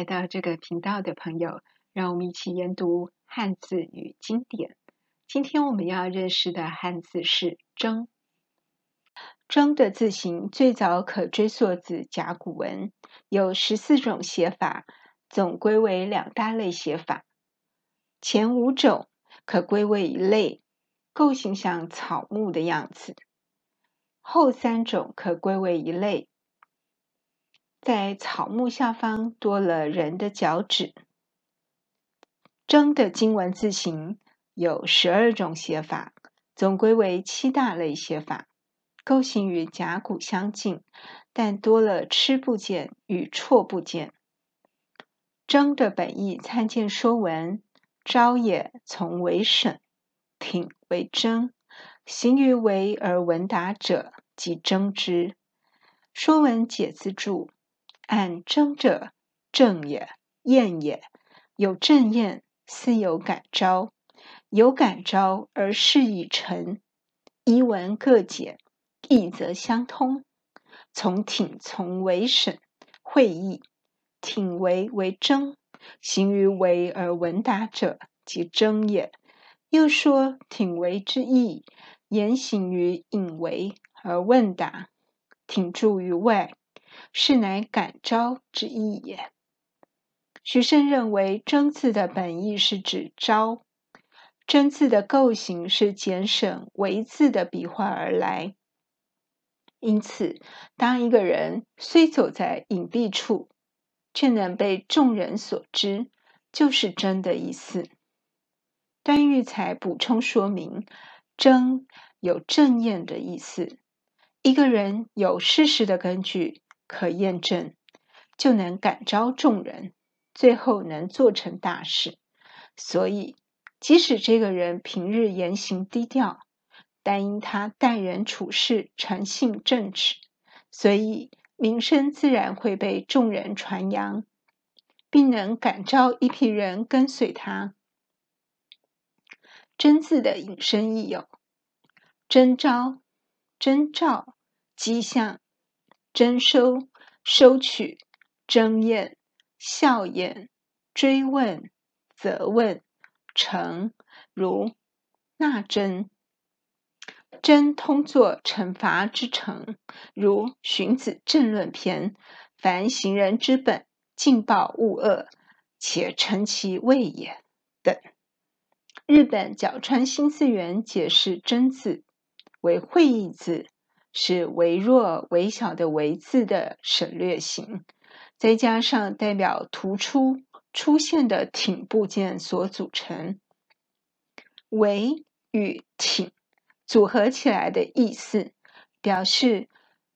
来到这个频道的朋友，让我们一起研读汉字与经典。今天我们要认识的汉字是“征”。征的字形最早可追溯至甲骨文，有十四种写法，总归为两大类写法。前五种可归为一类，构形像草木的样子；后三种可归为一类，在草木下方多了人的脚趾。征的金文字形有十二种写法，总归为七大类写法。构形与甲骨相近，但多了吃部件与错部件。征的本义参见《说文》：“招也，从为省，挺为征，行于为而闻达者，即征之。”《说文解字注》：“按征者，正也，验也，有正验，斯有感召，有感召而事已成，一文各解。”义则相通，从挺从为省，会意，挺为为征，行于为而闻达者，即征也。又说挺为之意，言行于隐为而问答，挺注于外，是乃感召之意也。许慎认为征字的本意是指召，征字的构形是简省为字的笔画而来。因此，当一个人虽走在隐蔽处，却能被众人所知，就是征的意思。段玉裁补充说明，征有正验的意思。一个人有事实的根据可验证，就能感召众人，最后能做成大事。所以，即使这个人平日言行低调，但因他待人处事诚信正直，所以名声自然会被众人传扬，并能感召一批人跟随他。真字的引申义有：征召、征兆、迹象、征收、收取、征验、笑验、追问、责问、惩，如纳征。征通作惩罚之惩，如《荀子·政论篇》：“凡行人之本，禁暴务恶，且惩其谓也。”等。日本角川新字元解释“征”字为会意字，是微弱微小的“微”字的省略形，再加上代表突出出现的挺部件所组成，“微”与“挺”。组合起来的意思，表示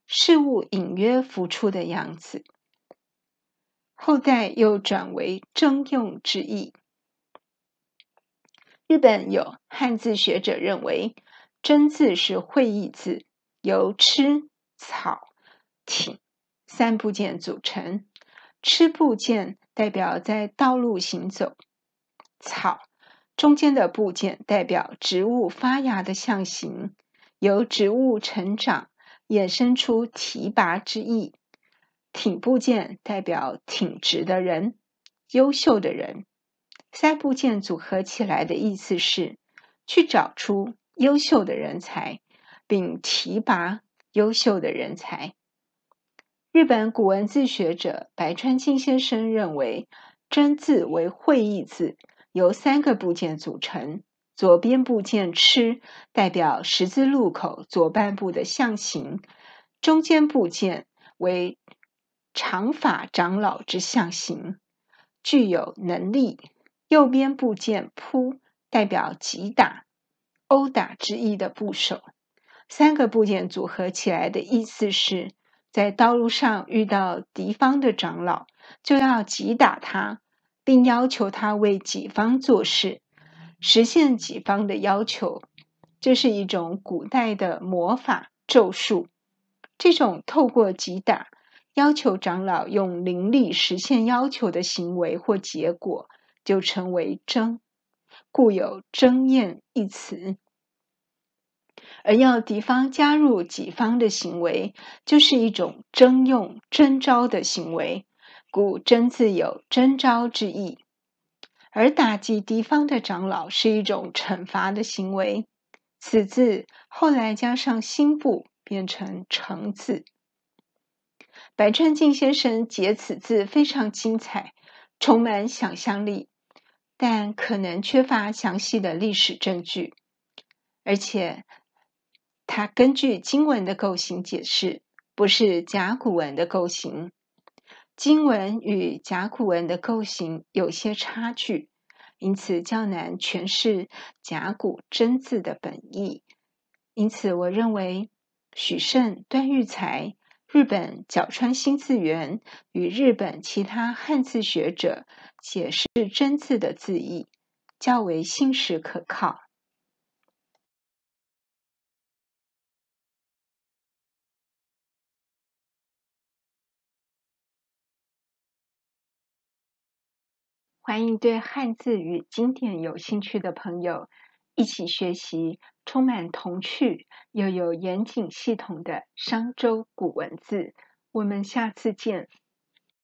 事物隐约浮出的样子。后代又转为征用之意。日本有汉字学者认为，征字是会意字，由吃、草、挺三部件组成。吃部件代表在道路行走，草。中间的部件代表植物发芽的象形，由植物成长衍生出提拔之意。挺部件代表挺直的人，优秀的人。三部件组合起来的意思是去找出优秀的人才，并提拔优秀的人才。日本古文字学者白川静先生认为，真字为会意字。由三个部件组成，左边部件“吃”代表十字路口左半部的象形，中间部件为长发长老之象形，具有能力；右边部件“扑”代表击打、殴打之意的部首。三个部件组合起来的意思是，在道路上遇到敌方的长老，就要击打他。并要求他为己方做事，实现己方的要求。这是一种古代的魔法咒术。这种透过击打要求长老用灵力实现要求的行为或结果，就称为征，故有征验一词。而要敌方加入己方的行为，就是一种征用征召的行为。故征字有征召之意。而打击敌方的长老是一种惩罚的行为。此字后来加上心部，变成成字。白川静先生解此字非常精彩，充满想象力，但可能缺乏详细的历史证据。而且，他根据经文的构型解释，不是甲骨文的构型。经文与甲骨文的构型有些差距，因此较难诠释甲骨真字的本意。因此，我认为许慎、段玉裁、日本角川新字元与日本其他汉字学者解释真字的字义较为信实可靠。欢迎对汉字与经典有兴趣的朋友一起学习充满童趣又有严谨系统的商周古文字。我们下次见。